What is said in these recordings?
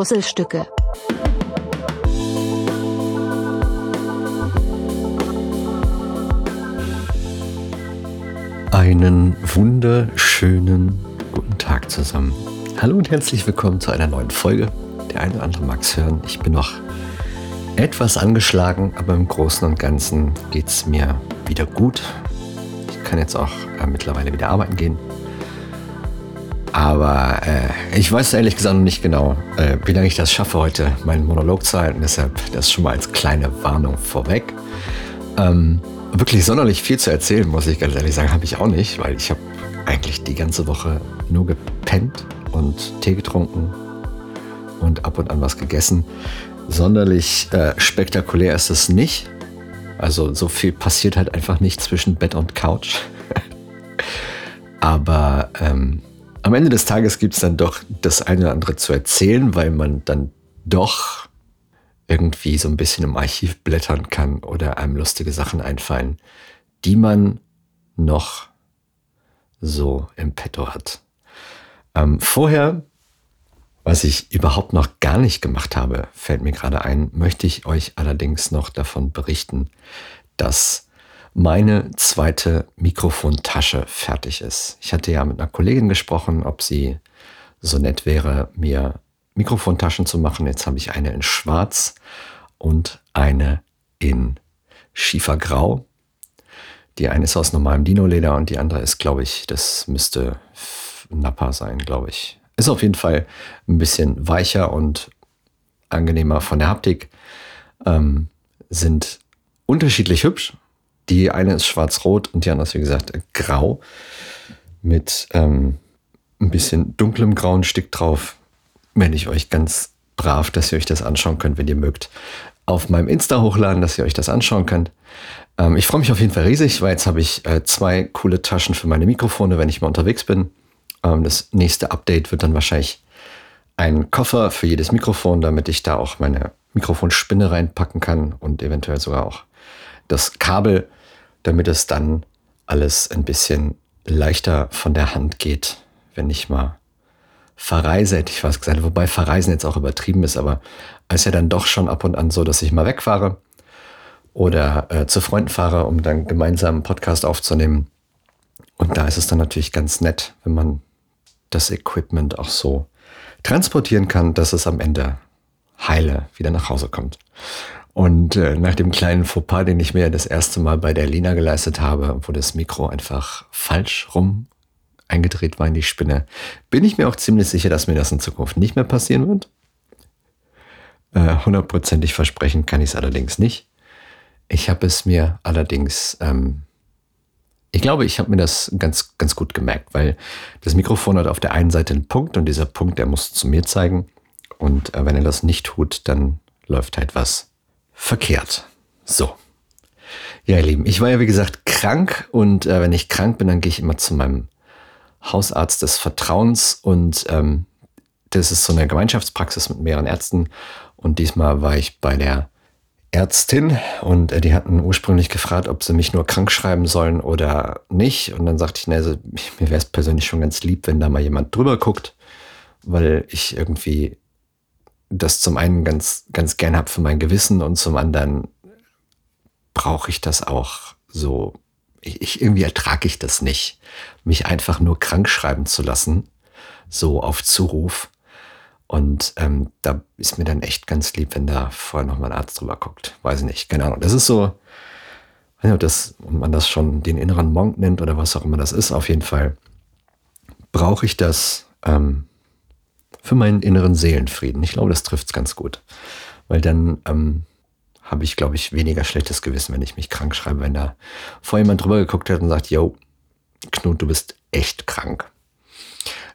Puzzlestücke. Einen wunderschönen guten Tag zusammen. Hallo und herzlich willkommen zu einer neuen Folge. Der eine oder andere mag es hören. Ich bin noch etwas angeschlagen, aber im Großen und Ganzen geht es mir wieder gut. Ich kann jetzt auch äh, mittlerweile wieder arbeiten gehen. Aber äh, ich weiß ehrlich gesagt noch nicht genau, äh, wie lange ich das schaffe, heute meinen Monolog zu halten. Deshalb das schon mal als kleine Warnung vorweg. Ähm, wirklich sonderlich viel zu erzählen, muss ich ganz ehrlich sagen, habe ich auch nicht, weil ich habe eigentlich die ganze Woche nur gepennt und Tee getrunken und ab und an was gegessen. Sonderlich äh, spektakulär ist es nicht. Also so viel passiert halt einfach nicht zwischen Bett und Couch. Aber ähm, am Ende des Tages gibt es dann doch das eine oder andere zu erzählen, weil man dann doch irgendwie so ein bisschen im Archiv blättern kann oder einem lustige Sachen einfallen, die man noch so im Petto hat. Ähm, vorher, was ich überhaupt noch gar nicht gemacht habe, fällt mir gerade ein, möchte ich euch allerdings noch davon berichten, dass meine zweite Mikrofontasche fertig ist. Ich hatte ja mit einer Kollegin gesprochen, ob sie so nett wäre, mir Mikrofontaschen zu machen. Jetzt habe ich eine in Schwarz und eine in Schiefergrau. Die eine ist aus normalem Dino-Leder und die andere ist, glaube ich, das müsste Nappa sein, glaube ich. Ist auf jeden Fall ein bisschen weicher und angenehmer von der Haptik. Ähm, sind unterschiedlich hübsch die eine ist schwarz-rot und die andere ist, wie gesagt, grau mit ähm, ein bisschen dunklem grauen Stick drauf. Wenn ich euch ganz brav, dass ihr euch das anschauen könnt, wenn ihr mögt, auf meinem Insta hochladen, dass ihr euch das anschauen könnt. Ähm, ich freue mich auf jeden Fall riesig, weil jetzt habe ich äh, zwei coole Taschen für meine Mikrofone, wenn ich mal unterwegs bin. Ähm, das nächste Update wird dann wahrscheinlich ein Koffer für jedes Mikrofon, damit ich da auch meine Mikrofonspinne reinpacken kann und eventuell sogar auch das Kabel damit es dann alles ein bisschen leichter von der Hand geht, wenn ich mal verreise, hätte ich was gesagt. Wobei verreisen jetzt auch übertrieben ist, aber es ist ja dann doch schon ab und an so, dass ich mal wegfahre oder äh, zu Freunden fahre, um dann gemeinsam einen Podcast aufzunehmen. Und da ist es dann natürlich ganz nett, wenn man das Equipment auch so transportieren kann, dass es am Ende heile wieder nach Hause kommt. Und äh, nach dem kleinen Fauxpas, den ich mir das erste Mal bei der Lina geleistet habe, wo das Mikro einfach falsch rum eingedreht war in die Spinne, bin ich mir auch ziemlich sicher, dass mir das in Zukunft nicht mehr passieren wird. Äh, hundertprozentig versprechen kann ich es allerdings nicht. Ich habe es mir allerdings, ähm, ich glaube, ich habe mir das ganz, ganz gut gemerkt, weil das Mikrofon hat auf der einen Seite einen Punkt und dieser Punkt, der muss zu mir zeigen. Und äh, wenn er das nicht tut, dann läuft halt was verkehrt. So. Ja, ihr Lieben, ich war ja wie gesagt krank und äh, wenn ich krank bin, dann gehe ich immer zu meinem Hausarzt des Vertrauens und ähm, das ist so eine Gemeinschaftspraxis mit mehreren Ärzten und diesmal war ich bei der Ärztin und äh, die hatten ursprünglich gefragt, ob sie mich nur krank schreiben sollen oder nicht und dann sagte ich, ne, also, mir wäre es persönlich schon ganz lieb, wenn da mal jemand drüber guckt, weil ich irgendwie das zum einen ganz, ganz gern habe für mein Gewissen und zum anderen brauche ich das auch so. Ich, ich irgendwie ertrage ich das nicht, mich einfach nur krank schreiben zu lassen, so auf Zuruf. Und ähm, da ist mir dann echt ganz lieb, wenn da vorher noch mal ein Arzt drüber guckt. Weiß ich nicht, keine Ahnung. Das ist so, ob, das, ob man das schon den inneren Monk nennt oder was auch immer das ist. Auf jeden Fall brauche ich das. Ähm, für meinen inneren Seelenfrieden. Ich glaube, das trifft es ganz gut. Weil dann ähm, habe ich, glaube ich, weniger schlechtes Gewissen, wenn ich mich krank schreibe, wenn da vor jemand drüber geguckt hat und sagt, yo, Knut, du bist echt krank.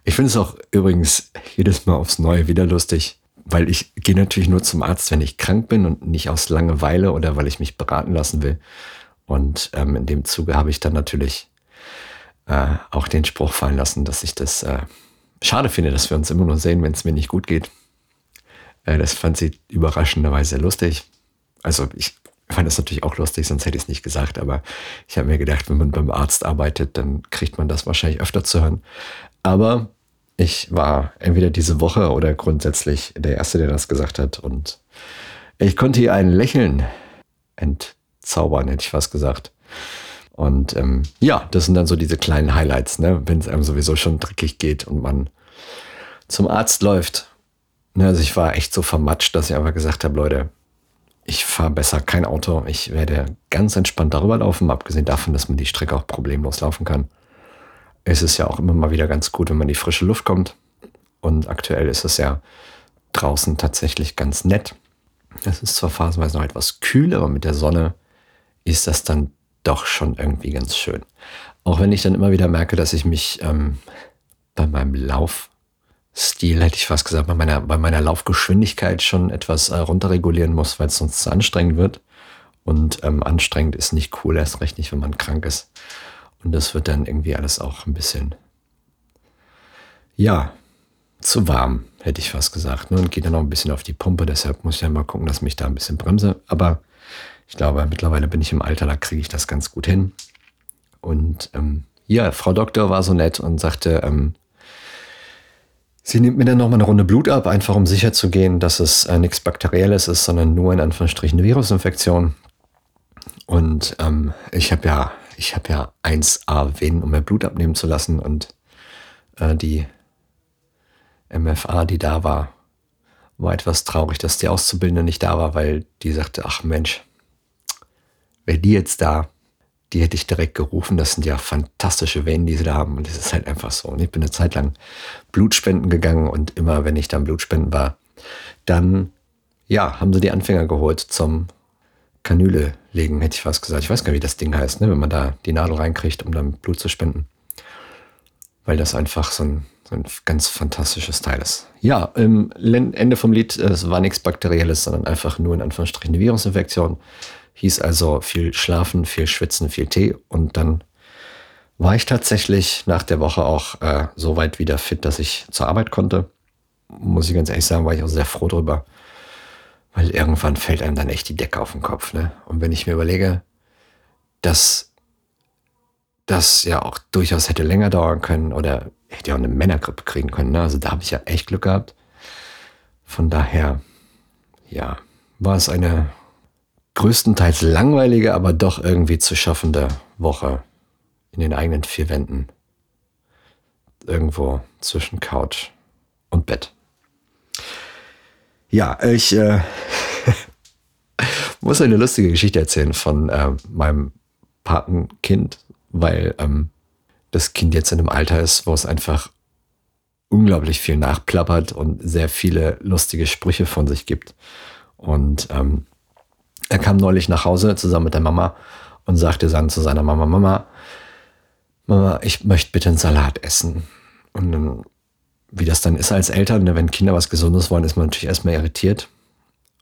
Ich finde es auch übrigens jedes Mal aufs Neue wieder lustig, weil ich gehe natürlich nur zum Arzt, wenn ich krank bin und nicht aus Langeweile oder weil ich mich beraten lassen will. Und ähm, in dem Zuge habe ich dann natürlich äh, auch den Spruch fallen lassen, dass ich das äh, schade finde, dass wir uns immer nur sehen, wenn es mir nicht gut geht. Äh, das fand sie überraschenderweise lustig. Also ich fand das natürlich auch lustig, sonst hätte ich es nicht gesagt, aber ich habe mir gedacht, wenn man beim Arzt arbeitet, dann kriegt man das wahrscheinlich öfter zu hören. Aber Ich war entweder diese Woche oder grundsätzlich der Erste, der das gesagt hat. Und ich konnte ihr ein Lächeln entzaubern, hätte ich fast gesagt. Und ähm, ja, das sind dann so diese kleinen Highlights, ne? wenn es einem sowieso schon dreckig geht und man zum Arzt läuft. Ne, also ich war echt so vermatscht, dass ich einfach gesagt habe, Leute, ich fahre besser kein Auto. Ich werde ganz entspannt darüber laufen, abgesehen davon, dass man die Strecke auch problemlos laufen kann. Es ist ja auch immer mal wieder ganz gut, wenn man in die frische Luft kommt. Und aktuell ist es ja draußen tatsächlich ganz nett. Es ist zwar phasenweise noch etwas kühl, aber mit der Sonne ist das dann doch schon irgendwie ganz schön. Auch wenn ich dann immer wieder merke, dass ich mich ähm, bei meinem Laufstil, hätte ich fast gesagt, bei meiner, bei meiner Laufgeschwindigkeit schon etwas äh, runterregulieren muss, weil es sonst zu anstrengend wird. Und ähm, anstrengend ist nicht cool, erst recht nicht, wenn man krank ist. Und das wird dann irgendwie alles auch ein bisschen, ja, zu warm, hätte ich fast gesagt. Ne? Und geht dann noch ein bisschen auf die Pumpe, deshalb muss ich ja mal gucken, dass mich da ein bisschen bremse. Aber ich glaube, mittlerweile bin ich im Alter, da kriege ich das ganz gut hin. Und ähm, ja, Frau Doktor war so nett und sagte, ähm, sie nimmt mir dann nochmal eine Runde Blut ab, einfach um sicher zu gehen, dass es äh, nichts Bakterielles ist, sondern nur in Anführungsstrichen eine Virusinfektion. Und ähm, ich habe ja, ich habe ja 1A Venen, um mir Blut abnehmen zu lassen. Und äh, die MFA, die da war, war etwas traurig, dass die Auszubildende nicht da war, weil die sagte, ach Mensch, wäre die jetzt da, die hätte ich direkt gerufen. Das sind ja fantastische Venen, die sie da haben. Und das ist halt einfach so. Und ich bin eine Zeit lang Blutspenden gegangen und immer, wenn ich dann Blutspenden war, dann, ja, haben sie die Anfänger geholt zum Kanüle legen, hätte ich fast gesagt. Ich weiß gar nicht, wie das Ding heißt, ne? wenn man da die Nadel reinkriegt, um dann Blut zu spenden. Weil das einfach so ein, so ein ganz fantastisches Teil ist. Ja, im Ende vom Lied, es war nichts Bakterielles, sondern einfach nur in Anführungsstrichen eine Virusinfektion. Hieß also viel schlafen, viel schwitzen, viel Tee. Und dann war ich tatsächlich nach der Woche auch äh, so weit wieder fit, dass ich zur Arbeit konnte. Muss ich ganz ehrlich sagen, war ich auch sehr froh drüber. Weil irgendwann fällt einem dann echt die Decke auf den Kopf. Ne? Und wenn ich mir überlege, dass das ja auch durchaus hätte länger dauern können oder hätte ja auch eine Männergrippe kriegen können. Ne? Also da habe ich ja echt Glück gehabt. Von daher, ja, war es eine größtenteils langweilige, aber doch irgendwie zu schaffende Woche in den eigenen vier Wänden. Irgendwo zwischen Couch und Bett. Ja, ich äh, muss eine lustige Geschichte erzählen von äh, meinem Patenkind, weil ähm, das Kind jetzt in einem Alter ist, wo es einfach unglaublich viel nachplappert und sehr viele lustige Sprüche von sich gibt. Und ähm, er kam neulich nach Hause zusammen mit der Mama und sagte dann zu seiner Mama, Mama, Mama, ich möchte bitte einen Salat essen. Und dann, wie das dann ist als Eltern, ne, wenn Kinder was Gesundes wollen, ist man natürlich erstmal irritiert.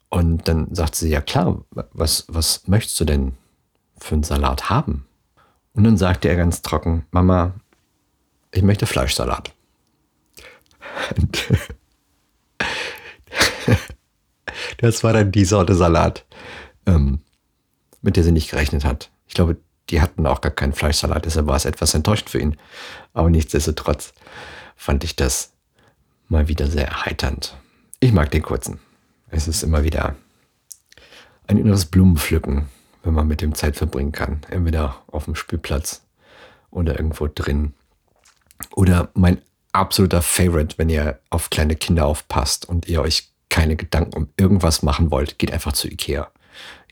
Und dann sagt sie, ja klar, was, was möchtest du denn für einen Salat haben? Und dann sagte er ganz trocken, Mama, ich möchte Fleischsalat. das war dann die Sorte Salat, ähm, mit der sie nicht gerechnet hat. Ich glaube, die hatten auch gar keinen Fleischsalat, deshalb war es etwas enttäuscht für ihn. Aber nichtsdestotrotz fand ich das mal wieder sehr erheiternd. Ich mag den kurzen. Es ist immer wieder ein inneres Blumenpflücken, wenn man mit dem Zeit verbringen kann. Entweder auf dem Spielplatz oder irgendwo drin. Oder mein absoluter Favorite, wenn ihr auf kleine Kinder aufpasst und ihr euch keine Gedanken um irgendwas machen wollt, geht einfach zu Ikea.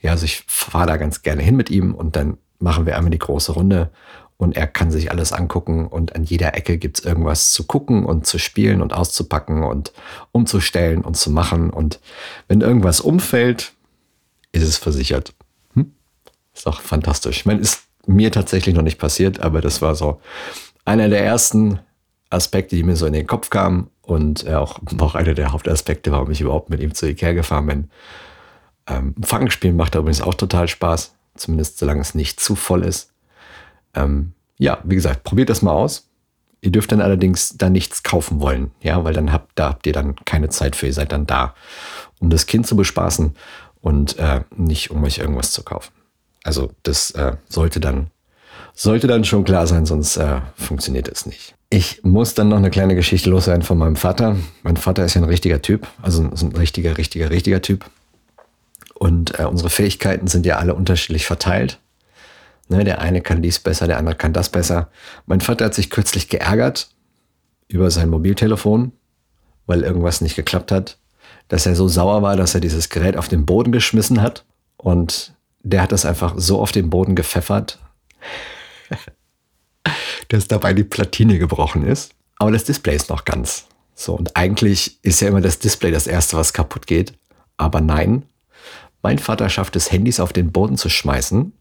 Ja, also ich fahre da ganz gerne hin mit ihm und dann machen wir einmal die große Runde und er kann sich alles angucken und an jeder Ecke gibt es irgendwas zu gucken und zu spielen und auszupacken und umzustellen und zu machen. Und wenn irgendwas umfällt, ist es versichert. Hm? Ist doch fantastisch. Ich meine, ist mir tatsächlich noch nicht passiert, aber das war so einer der ersten Aspekte, die mir so in den Kopf kamen und auch, auch einer der Hauptaspekte, warum ich überhaupt mit ihm zu Ikea gefahren bin. Ähm, Fangspielen macht übrigens auch total Spaß, zumindest solange es nicht zu voll ist. Ähm, ja, wie gesagt, probiert das mal aus. Ihr dürft dann allerdings da nichts kaufen wollen, ja, weil dann habt, da habt ihr dann keine Zeit für. Ihr seid dann da, um das Kind zu bespaßen und äh, nicht um euch irgendwas zu kaufen. Also das äh, sollte dann sollte dann schon klar sein, sonst äh, funktioniert es nicht. Ich muss dann noch eine kleine Geschichte loswerden von meinem Vater. Mein Vater ist ja ein richtiger Typ, also ein richtiger, richtiger, richtiger Typ. Und äh, unsere Fähigkeiten sind ja alle unterschiedlich verteilt. Ne, der eine kann dies besser, der andere kann das besser. Mein Vater hat sich kürzlich geärgert über sein Mobiltelefon, weil irgendwas nicht geklappt hat, dass er so sauer war, dass er dieses Gerät auf den Boden geschmissen hat. Und der hat das einfach so auf den Boden gepfeffert, dass dabei die Platine gebrochen ist. Aber das Display ist noch ganz. So, und eigentlich ist ja immer das Display das Erste, was kaputt geht. Aber nein, mein Vater schafft es, Handys auf den Boden zu schmeißen,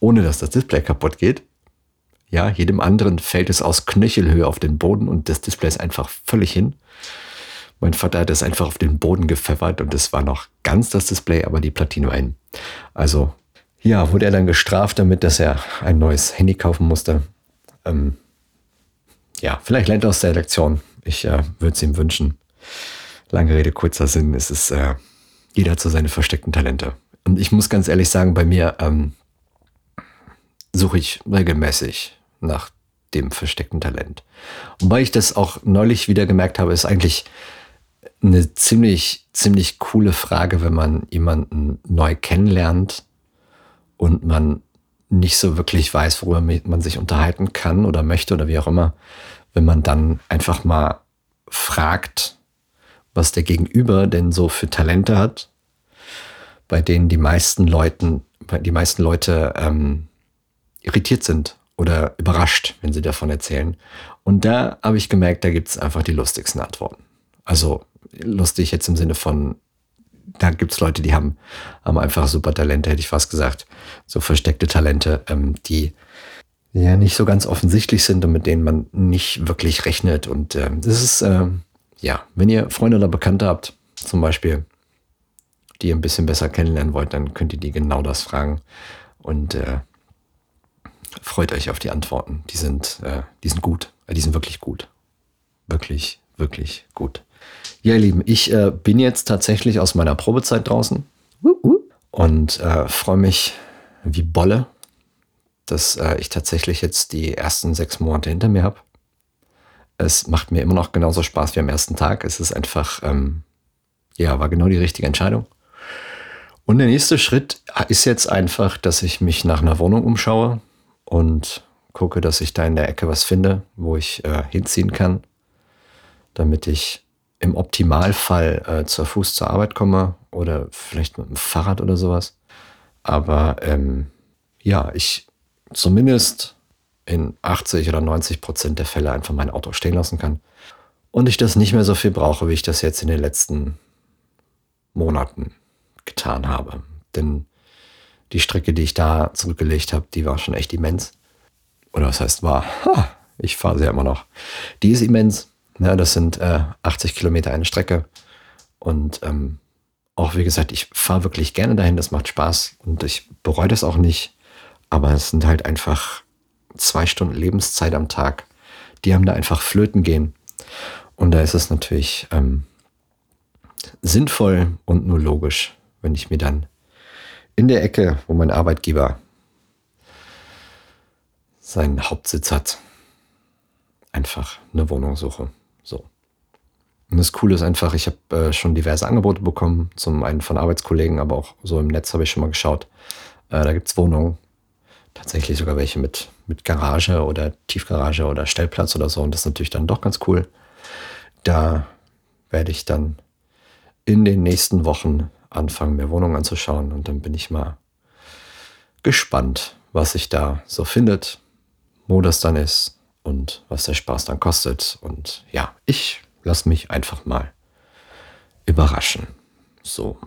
ohne dass das Display kaputt geht. Ja, jedem anderen fällt es aus Knöchelhöhe auf den Boden und das Display ist einfach völlig hin. Mein Vater hat es einfach auf den Boden gepfeffert und es war noch ganz das Display, aber die Platine war hin. Also, ja, wurde er dann gestraft damit, dass er ein neues Handy kaufen musste. Ähm, ja, vielleicht lernt er aus der Lektion. Ich äh, würde es ihm wünschen. Lange Rede, kurzer Sinn. Es ist äh, jeder hat so seine versteckten Talente. Und ich muss ganz ehrlich sagen, bei mir ähm, suche ich regelmäßig nach dem versteckten Talent. Wobei ich das auch neulich wieder gemerkt habe, ist eigentlich eine ziemlich, ziemlich coole Frage, wenn man jemanden neu kennenlernt und man nicht so wirklich weiß, worüber man sich unterhalten kann oder möchte oder wie auch immer, wenn man dann einfach mal fragt, was der Gegenüber denn so für Talente hat, bei denen die meisten Leuten, die meisten Leute ähm, irritiert sind oder überrascht, wenn sie davon erzählen. Und da habe ich gemerkt, da gibt es einfach die lustigsten Antworten. Also lustig jetzt im Sinne von, da gibt es Leute, die haben, haben einfach super Talente, hätte ich fast gesagt. So versteckte Talente, ähm, die ja nicht so ganz offensichtlich sind und mit denen man nicht wirklich rechnet. Und ähm, das ist, ähm, ja, wenn ihr Freunde oder Bekannte habt, zum Beispiel, die ihr ein bisschen besser kennenlernen wollt, dann könnt ihr die genau das fragen und äh, freut euch auf die Antworten. Die sind, äh, die sind gut, äh, die sind wirklich gut. Wirklich, wirklich gut. Ja, ihr Lieben, ich äh, bin jetzt tatsächlich aus meiner Probezeit draußen und äh, freue mich wie Bolle, dass äh, ich tatsächlich jetzt die ersten sechs Monate hinter mir habe. Es macht mir immer noch genauso Spaß wie am ersten Tag. Es ist einfach, ähm, ja, war genau die richtige Entscheidung. Und der nächste Schritt ist jetzt einfach, dass ich mich nach einer Wohnung umschaue und gucke, dass ich da in der Ecke was finde, wo ich äh, hinziehen kann, damit ich im Optimalfall äh, zu Fuß zur Arbeit komme oder vielleicht mit dem Fahrrad oder sowas. Aber ähm, ja, ich zumindest in 80 oder 90 Prozent der Fälle einfach mein Auto stehen lassen kann. Und ich das nicht mehr so viel brauche, wie ich das jetzt in den letzten Monaten getan habe. Denn die Strecke, die ich da zurückgelegt habe, die war schon echt immens. Oder was heißt war? Ha, ich fahre sie ja immer noch. Die ist immens. Ja, das sind äh, 80 Kilometer eine Strecke. Und ähm, auch wie gesagt, ich fahre wirklich gerne dahin, das macht Spaß und ich bereue das auch nicht. Aber es sind halt einfach zwei Stunden Lebenszeit am Tag, die haben da einfach flöten gehen. Und da ist es natürlich ähm, sinnvoll und nur logisch, wenn ich mir dann in der Ecke, wo mein Arbeitgeber seinen Hauptsitz hat, einfach eine Wohnung suche. So. Und das Coole ist einfach, ich habe äh, schon diverse Angebote bekommen, zum einen von Arbeitskollegen, aber auch so im Netz habe ich schon mal geschaut. Äh, da gibt es Wohnungen tatsächlich sogar welche mit, mit Garage oder Tiefgarage oder Stellplatz oder so. Und das ist natürlich dann doch ganz cool. Da werde ich dann in den nächsten Wochen anfangen, mir Wohnungen anzuschauen. Und dann bin ich mal gespannt, was sich da so findet, wo das dann ist und was der Spaß dann kostet. Und ja, ich lasse mich einfach mal überraschen. So.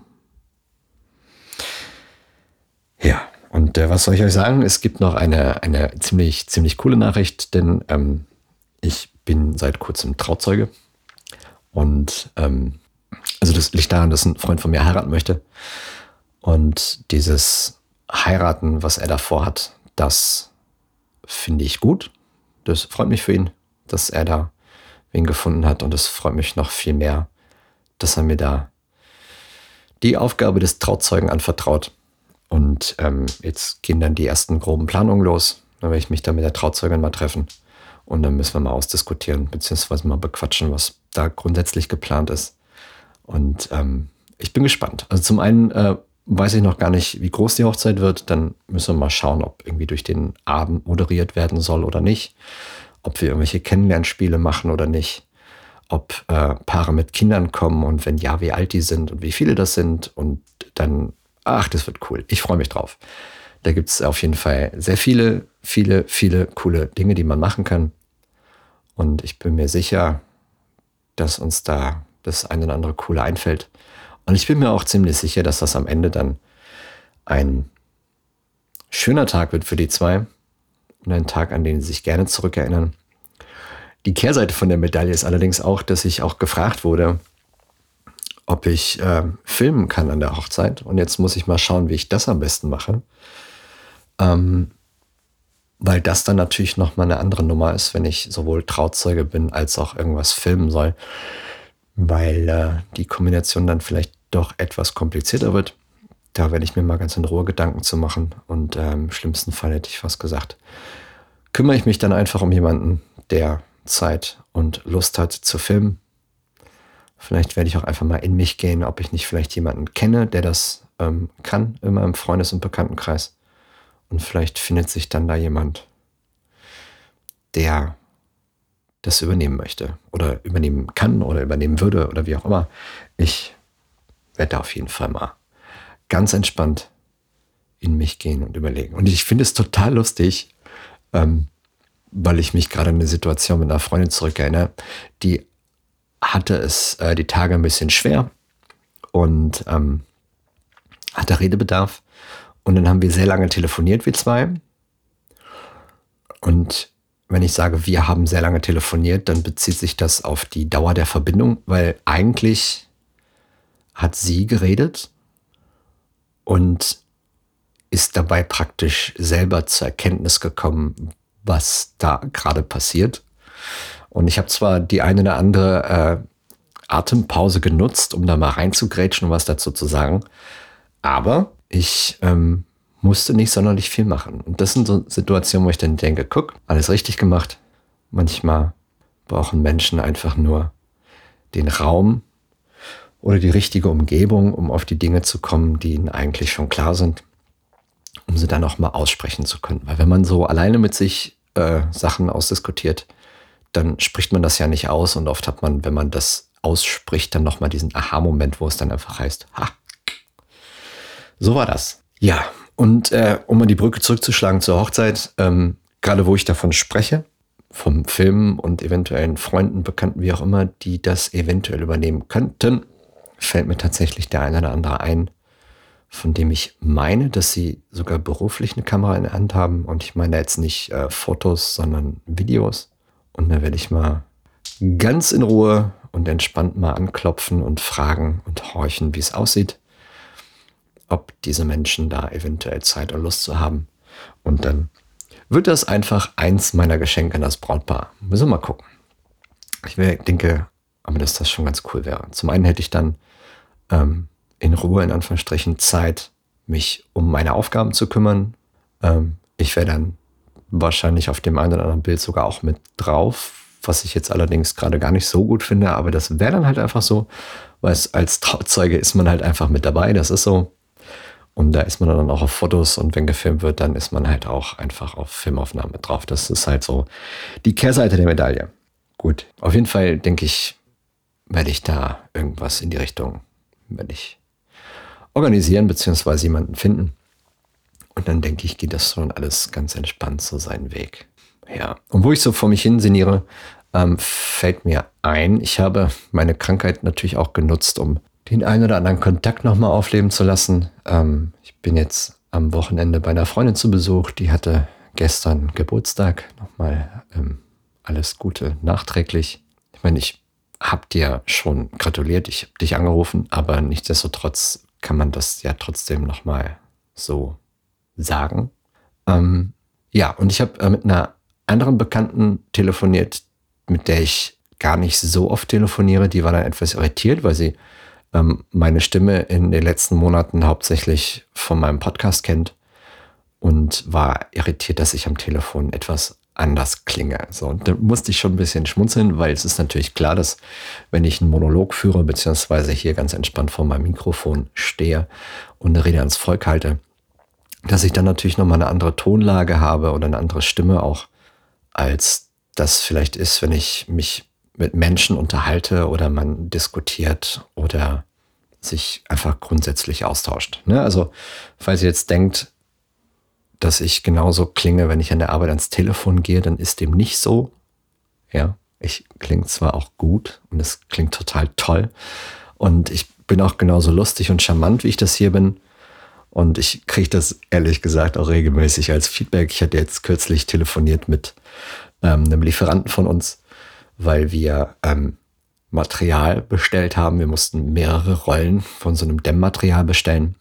Ja. Und äh, was soll ich euch sagen? Es gibt noch eine, eine ziemlich, ziemlich coole Nachricht, denn ähm, ich bin seit kurzem Trauzeuge. Und ähm, also das liegt daran, dass ein Freund von mir heiraten möchte. Und dieses Heiraten, was er davor hat, das finde ich gut. Das freut mich für ihn, dass er da wen gefunden hat. Und es freut mich noch viel mehr, dass er mir da die Aufgabe des Trauzeugen anvertraut. Und ähm, jetzt gehen dann die ersten groben Planungen los. Dann werde ich mich da mit der Trauzeugin mal treffen Und dann müssen wir mal ausdiskutieren, beziehungsweise mal bequatschen, was da grundsätzlich geplant ist. Und ähm, ich bin gespannt. Also zum einen äh, weiß ich noch gar nicht, wie groß die Hochzeit wird. Dann müssen wir mal schauen, ob irgendwie durch den Abend moderiert werden soll oder nicht. Ob wir irgendwelche Kennenlernspiele machen oder nicht. Ob äh, Paare mit Kindern kommen und wenn ja, wie alt die sind und wie viele das sind. Und dann, ach, das wird cool. Ich freue mich drauf. Da gibt es auf jeden Fall sehr viele, viele, viele coole Dinge, die man machen kann. Und ich bin mir sicher, dass uns da das eine oder andere coole einfällt. Und ich bin mir auch ziemlich sicher, dass das am Ende dann ein schöner Tag wird für die zwei und ein Tag, an den sie sich gerne zurückerinnern. Die Kehrseite von der Medaille ist allerdings auch, dass ich auch gefragt wurde, ob ich äh, filmen kann an der Hochzeit. Und jetzt muss ich mal schauen, wie ich das am besten mache. Ähm, weil das dann natürlich nochmal eine andere Nummer ist, wenn ich sowohl Trauzeuge bin als auch irgendwas filmen soll. Weil äh, die Kombination dann vielleicht doch etwas komplizierter wird. Da werde ich mir mal ganz in Ruhe Gedanken zu machen. Und äh, im schlimmsten Fall hätte ich fast gesagt, kümmere ich mich dann einfach um jemanden, der Zeit und Lust hat zu filmen. Vielleicht werde ich auch einfach mal in mich gehen, ob ich nicht vielleicht jemanden kenne, der das ähm, kann in meinem Freundes- und Bekanntenkreis. Und vielleicht findet sich dann da jemand, der das übernehmen möchte oder übernehmen kann oder übernehmen würde oder wie auch immer. Ich werde da auf jeden Fall mal ganz entspannt in mich gehen und überlegen. Und ich finde es total lustig, ähm, weil ich mich gerade an eine Situation mit einer Freundin zurückerinnere, die hatte es äh, die Tage ein bisschen schwer und ähm, hatte Redebedarf. Und dann haben wir sehr lange telefoniert, wir zwei. Und wenn ich sage, wir haben sehr lange telefoniert, dann bezieht sich das auf die Dauer der Verbindung, weil eigentlich hat sie geredet und ist dabei praktisch selber zur Erkenntnis gekommen, was da gerade passiert. Und ich habe zwar die eine oder andere äh, Atempause genutzt, um da mal reinzugrätschen und was dazu zu sagen, aber ich ähm, musste nicht sonderlich viel machen. Und das sind so Situationen, wo ich dann denke, guck, alles richtig gemacht. Manchmal brauchen Menschen einfach nur den Raum, oder die richtige Umgebung, um auf die Dinge zu kommen, die ihnen eigentlich schon klar sind, um sie dann auch mal aussprechen zu können. Weil wenn man so alleine mit sich äh, Sachen ausdiskutiert, dann spricht man das ja nicht aus und oft hat man, wenn man das ausspricht, dann nochmal diesen Aha-Moment, wo es dann einfach heißt, ha, so war das. Ja, und äh, um mal die Brücke zurückzuschlagen zur Hochzeit, ähm, gerade wo ich davon spreche, vom Film und eventuellen Freunden, Bekannten, wie auch immer, die das eventuell übernehmen könnten, fällt mir tatsächlich der eine oder andere ein, von dem ich meine, dass sie sogar beruflich eine Kamera in der Hand haben. Und ich meine jetzt nicht äh, Fotos, sondern Videos. Und da werde ich mal ganz in Ruhe und entspannt mal anklopfen und fragen und horchen, wie es aussieht. Ob diese Menschen da eventuell Zeit und Lust zu haben. Und dann wird das einfach eins meiner Geschenke an das Brautpaar. Müssen wir mal gucken. Ich denke, aber dass das schon ganz cool wäre. Zum einen hätte ich dann ähm, in Ruhe, in Anführungsstrichen, Zeit, mich um meine Aufgaben zu kümmern. Ähm, ich wäre dann wahrscheinlich auf dem einen oder anderen Bild sogar auch mit drauf, was ich jetzt allerdings gerade gar nicht so gut finde, aber das wäre dann halt einfach so, weil als Trauzeuge ist man halt einfach mit dabei, das ist so. Und da ist man dann auch auf Fotos und wenn gefilmt wird, dann ist man halt auch einfach auf Filmaufnahme drauf. Das ist halt so die Kehrseite der Medaille. Gut, auf jeden Fall denke ich, werde ich da irgendwas in die Richtung werde ich organisieren beziehungsweise jemanden finden. Und dann denke ich, geht das schon alles ganz entspannt so seinen Weg. Ja, und wo ich so vor mich hin sinniere, ähm, fällt mir ein, ich habe meine Krankheit natürlich auch genutzt, um den einen oder anderen Kontakt nochmal aufleben zu lassen. Ähm, ich bin jetzt am Wochenende bei einer Freundin zu Besuch, die hatte gestern Geburtstag. Nochmal ähm, alles Gute nachträglich. Ich meine, ich hab dir schon gratuliert, ich habe dich angerufen, aber nichtsdestotrotz kann man das ja trotzdem nochmal so sagen. Ähm, ja, und ich habe äh, mit einer anderen Bekannten telefoniert, mit der ich gar nicht so oft telefoniere. Die war dann etwas irritiert, weil sie ähm, meine Stimme in den letzten Monaten hauptsächlich von meinem Podcast kennt und war irritiert, dass ich am Telefon etwas anders klinge. So, und da musste ich schon ein bisschen schmunzeln, weil es ist natürlich klar, dass wenn ich einen Monolog führe, beziehungsweise hier ganz entspannt vor meinem Mikrofon stehe und eine Rede ans Volk halte, dass ich dann natürlich nochmal eine andere Tonlage habe oder eine andere Stimme auch, als das vielleicht ist, wenn ich mich mit Menschen unterhalte oder man diskutiert oder sich einfach grundsätzlich austauscht. Ne? Also, falls ihr jetzt denkt, dass ich genauso klinge, wenn ich an der Arbeit ans Telefon gehe, dann ist dem nicht so. Ja, ich klinge zwar auch gut und es klingt total toll und ich bin auch genauso lustig und charmant, wie ich das hier bin. Und ich kriege das ehrlich gesagt auch regelmäßig als Feedback. Ich hatte jetzt kürzlich telefoniert mit ähm, einem Lieferanten von uns, weil wir ähm, Material bestellt haben. Wir mussten mehrere Rollen von so einem Dämmmaterial bestellen.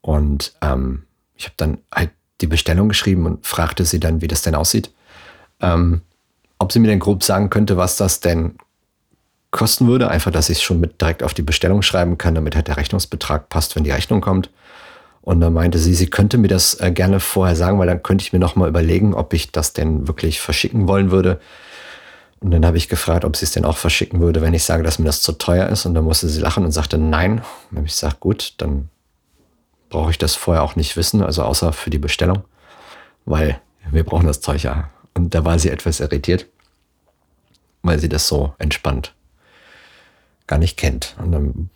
Und ähm, ich habe dann halt die Bestellung geschrieben und fragte sie dann, wie das denn aussieht. Ähm, ob sie mir denn grob sagen könnte, was das denn kosten würde. Einfach, dass ich es schon mit direkt auf die Bestellung schreiben kann, damit halt der Rechnungsbetrag passt, wenn die Rechnung kommt. Und dann meinte sie, sie könnte mir das äh, gerne vorher sagen, weil dann könnte ich mir nochmal überlegen, ob ich das denn wirklich verschicken wollen würde. Und dann habe ich gefragt, ob sie es denn auch verschicken würde, wenn ich sage, dass mir das zu teuer ist. Und dann musste sie lachen und sagte nein. Und dann habe ich gesagt, gut, dann brauche ich das vorher auch nicht wissen, also außer für die Bestellung, weil wir brauchen das Zeug ja. Und da war sie etwas irritiert, weil sie das so entspannt gar nicht kennt. Und dann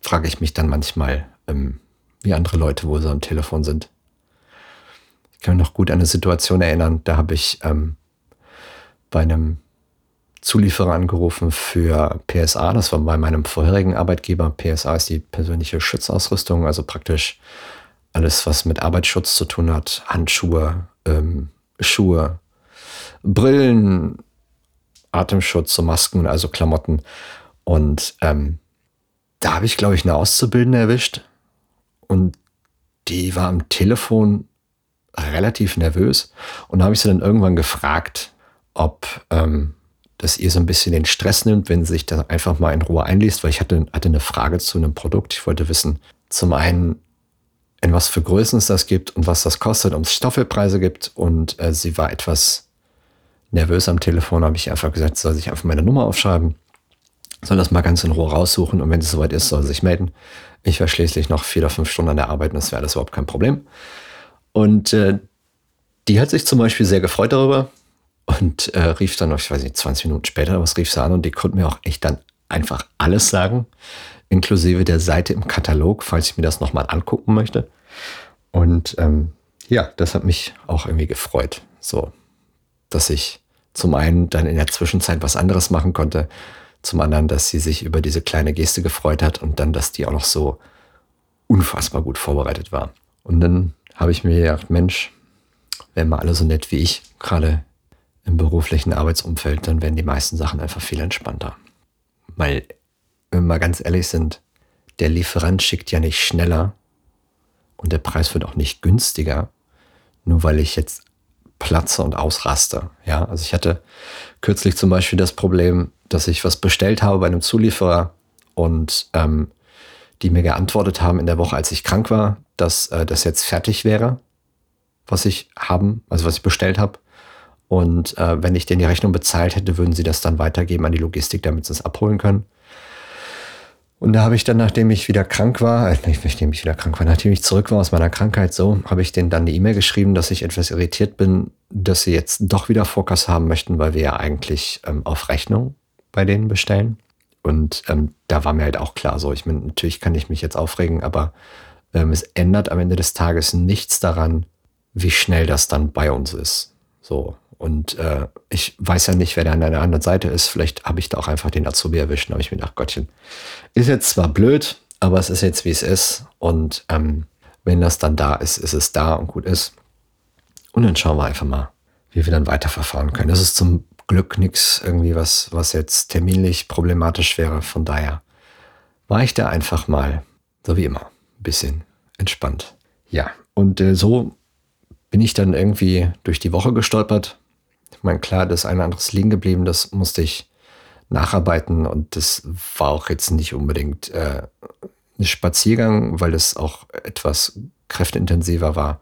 frage ich mich dann manchmal, ähm, wie andere Leute wohl so am Telefon sind. Ich kann mich noch gut an eine Situation erinnern, da habe ich ähm, bei einem Zulieferer angerufen für PSA. Das war bei meinem vorherigen Arbeitgeber. PSA ist die persönliche Schutzausrüstung, also praktisch alles, was mit Arbeitsschutz zu tun hat. Handschuhe, ähm, Schuhe, Brillen, Atemschutz, so Masken, also Klamotten. Und ähm, da habe ich, glaube ich, eine Auszubildende erwischt. Und die war am Telefon relativ nervös. Und da habe ich sie dann irgendwann gefragt, ob ähm, dass ihr so ein bisschen den Stress nimmt, wenn sie sich da einfach mal in Ruhe einliest, weil ich hatte, hatte eine Frage zu einem Produkt. Ich wollte wissen, zum einen, in was für Größen es das gibt und was das kostet, ob es Stoffelpreise gibt. Und äh, sie war etwas nervös am Telefon, habe ich einfach gesagt, soll sich einfach meine Nummer aufschreiben, soll das mal ganz in Ruhe raussuchen und wenn es soweit ist, soll sie sich melden. Ich war schließlich noch vier oder fünf Stunden an der Arbeit und das wäre alles überhaupt kein Problem. Und äh, die hat sich zum Beispiel sehr gefreut darüber, und äh, rief dann noch, ich weiß nicht, 20 Minuten später, was rief sie an und die konnte mir auch echt dann einfach alles sagen, inklusive der Seite im Katalog, falls ich mir das nochmal angucken möchte. Und ähm, ja, das hat mich auch irgendwie gefreut, so, dass ich zum einen dann in der Zwischenzeit was anderes machen konnte, zum anderen, dass sie sich über diese kleine Geste gefreut hat und dann, dass die auch noch so unfassbar gut vorbereitet war. Und dann habe ich mir gedacht, Mensch, wären mal alle so nett wie ich, gerade im beruflichen Arbeitsumfeld, dann werden die meisten Sachen einfach viel entspannter. Weil, wenn wir mal ganz ehrlich sind, der Lieferant schickt ja nicht schneller und der Preis wird auch nicht günstiger, nur weil ich jetzt platze und ausraste. Ja, also ich hatte kürzlich zum Beispiel das Problem, dass ich was bestellt habe bei einem Zulieferer und ähm, die mir geantwortet haben in der Woche, als ich krank war, dass äh, das jetzt fertig wäre, was ich haben, also was ich bestellt habe. Und äh, wenn ich denen die Rechnung bezahlt hätte, würden sie das dann weitergeben an die Logistik, damit sie es abholen können. Und da habe ich dann, nachdem ich wieder krank war, äh, nicht nachdem ich wieder krank war, nachdem ich zurück war aus meiner Krankheit, so, habe ich denen dann eine E-Mail geschrieben, dass ich etwas irritiert bin, dass sie jetzt doch wieder Fokus haben möchten, weil wir ja eigentlich ähm, auf Rechnung bei denen bestellen. Und ähm, da war mir halt auch klar, so, ich meine, natürlich kann ich mich jetzt aufregen, aber ähm, es ändert am Ende des Tages nichts daran, wie schnell das dann bei uns ist. So, und äh, ich weiß ja nicht, wer da an der anderen Seite ist. Vielleicht habe ich da auch einfach den Azubi erwischt. Da habe ich mir gedacht, Gottchen, ist jetzt zwar blöd, aber es ist jetzt, wie es ist. Und ähm, wenn das dann da ist, ist es da und gut ist. Und dann schauen wir einfach mal, wie wir dann weiterverfahren können. Das ist zum Glück nichts irgendwie, was, was jetzt terminlich problematisch wäre. Von daher war ich da einfach mal, so wie immer, ein bisschen entspannt. Ja, und äh, so bin ich dann irgendwie durch die Woche gestolpert meine, klar, das eine oder andere ist liegen geblieben, das musste ich nacharbeiten und das war auch jetzt nicht unbedingt äh, ein Spaziergang, weil es auch etwas kräfteintensiver war.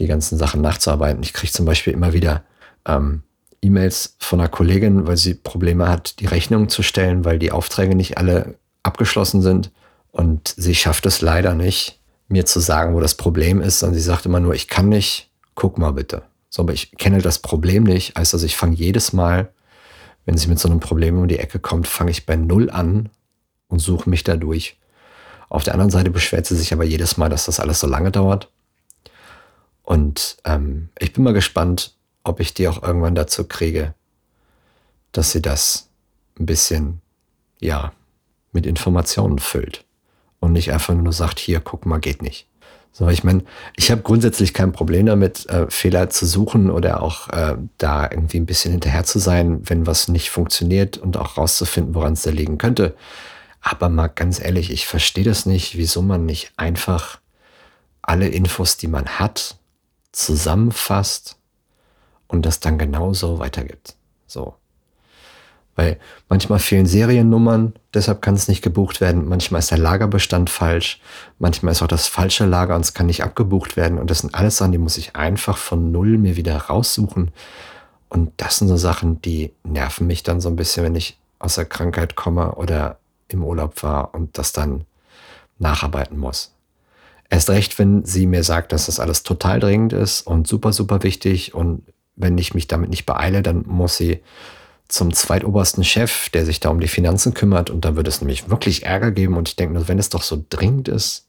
die ganzen Sachen nachzuarbeiten. Ich kriege zum Beispiel immer wieder ähm, E-Mails von einer Kollegin, weil sie Probleme hat, die Rechnungen zu stellen, weil die Aufträge nicht alle abgeschlossen sind. Und sie schafft es leider nicht, mir zu sagen, wo das Problem ist, sondern sie sagt immer nur, ich kann nicht, guck mal bitte. So, aber ich kenne das Problem nicht. Also, ich fange jedes Mal, wenn sie mit so einem Problem um die Ecke kommt, fange ich bei Null an und suche mich da durch. Auf der anderen Seite beschwert sie sich aber jedes Mal, dass das alles so lange dauert. Und ähm, ich bin mal gespannt, ob ich die auch irgendwann dazu kriege, dass sie das ein bisschen, ja, mit Informationen füllt und nicht einfach nur sagt, hier, guck mal, geht nicht. So, ich meine, ich habe grundsätzlich kein Problem damit, äh, Fehler zu suchen oder auch äh, da irgendwie ein bisschen hinterher zu sein, wenn was nicht funktioniert und auch rauszufinden, woran es da liegen könnte. Aber mal ganz ehrlich, ich verstehe das nicht, wieso man nicht einfach alle Infos, die man hat, zusammenfasst und das dann genauso weitergibt. So. Weil manchmal fehlen Seriennummern, deshalb kann es nicht gebucht werden. Manchmal ist der Lagerbestand falsch. Manchmal ist auch das falsche Lager und es kann nicht abgebucht werden. Und das sind alles Sachen, die muss ich einfach von Null mir wieder raussuchen. Und das sind so Sachen, die nerven mich dann so ein bisschen, wenn ich aus der Krankheit komme oder im Urlaub war und das dann nacharbeiten muss. Erst recht, wenn sie mir sagt, dass das alles total dringend ist und super, super wichtig. Und wenn ich mich damit nicht beeile, dann muss sie zum zweitobersten Chef, der sich da um die Finanzen kümmert. Und da würde es nämlich wirklich Ärger geben. Und ich denke nur, wenn es doch so dringend ist,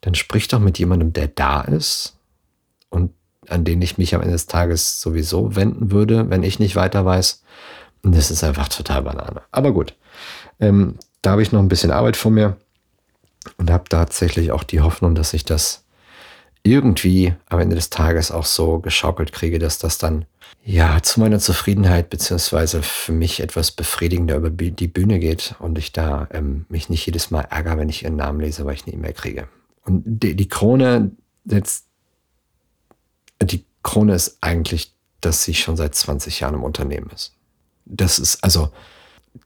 dann sprich doch mit jemandem, der da ist und an den ich mich am Ende des Tages sowieso wenden würde, wenn ich nicht weiter weiß. Und das ist einfach total Banane. Aber gut, ähm, da habe ich noch ein bisschen Arbeit vor mir und habe tatsächlich auch die Hoffnung, dass ich das irgendwie am Ende des Tages auch so geschaukelt kriege, dass das dann ja zu meiner Zufriedenheit beziehungsweise für mich etwas befriedigender über die Bühne geht und ich da ähm, mich nicht jedes Mal ärgere, wenn ich ihren Namen lese, weil ich eine E-Mail kriege. Und die, die Krone jetzt, die Krone ist eigentlich, dass sie schon seit 20 Jahren im Unternehmen ist. Das ist also,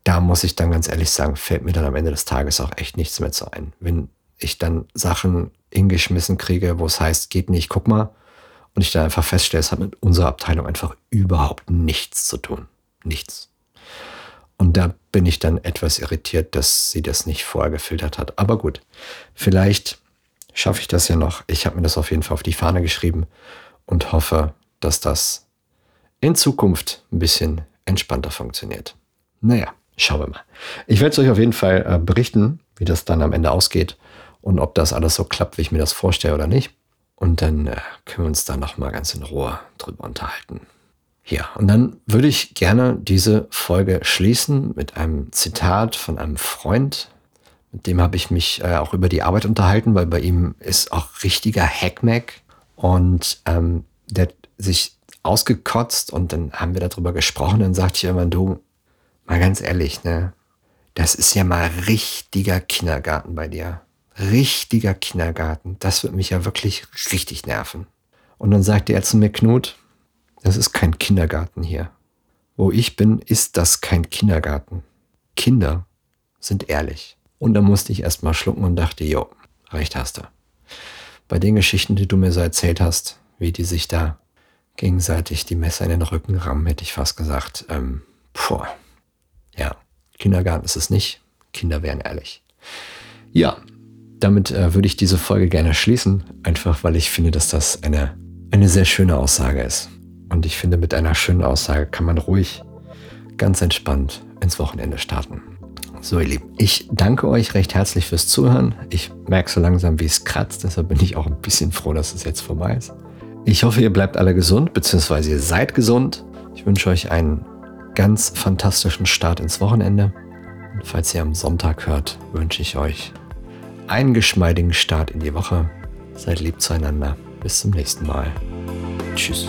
da muss ich dann ganz ehrlich sagen, fällt mir dann am Ende des Tages auch echt nichts mehr zu ein. Wenn ich dann Sachen hingeschmissen kriege, wo es heißt, geht nicht, guck mal. Und ich dann einfach feststelle, es hat mit unserer Abteilung einfach überhaupt nichts zu tun. Nichts. Und da bin ich dann etwas irritiert, dass sie das nicht vorher gefiltert hat. Aber gut, vielleicht schaffe ich das ja noch. Ich habe mir das auf jeden Fall auf die Fahne geschrieben und hoffe, dass das in Zukunft ein bisschen entspannter funktioniert. Naja, schauen wir mal. Ich werde es euch auf jeden Fall äh, berichten, wie das dann am Ende ausgeht und ob das alles so klappt, wie ich mir das vorstelle oder nicht. Und dann äh, können wir uns da nochmal ganz in Ruhe drüber unterhalten. Ja, und dann würde ich gerne diese Folge schließen mit einem Zitat von einem Freund. Mit dem habe ich mich äh, auch über die Arbeit unterhalten, weil bei ihm ist auch richtiger Hackmack und ähm, der hat sich ausgekotzt und dann haben wir darüber gesprochen. Dann sagte ich immer, du, mal ganz ehrlich, ne, das ist ja mal richtiger Kindergarten bei dir richtiger Kindergarten. Das wird mich ja wirklich richtig nerven. Und dann sagte er zu mir, Knut, das ist kein Kindergarten hier. Wo ich bin, ist das kein Kindergarten. Kinder sind ehrlich. Und da musste ich erst mal schlucken und dachte, jo, recht hast du. Bei den Geschichten, die du mir so erzählt hast, wie die sich da gegenseitig die Messer in den Rücken rammen, hätte ich fast gesagt, ähm, puh, ja, Kindergarten ist es nicht. Kinder wären ehrlich. Ja, damit äh, würde ich diese Folge gerne schließen, einfach weil ich finde, dass das eine, eine sehr schöne Aussage ist. Und ich finde, mit einer schönen Aussage kann man ruhig ganz entspannt ins Wochenende starten. So, ihr Lieben, ich danke euch recht herzlich fürs Zuhören. Ich merke so langsam, wie es kratzt, deshalb bin ich auch ein bisschen froh, dass es jetzt vorbei ist. Ich hoffe, ihr bleibt alle gesund, beziehungsweise ihr seid gesund. Ich wünsche euch einen ganz fantastischen Start ins Wochenende. Und falls ihr am Sonntag hört, wünsche ich euch einen geschmeidigen Start in die Woche. Seid lieb zueinander. Bis zum nächsten Mal. Tschüss.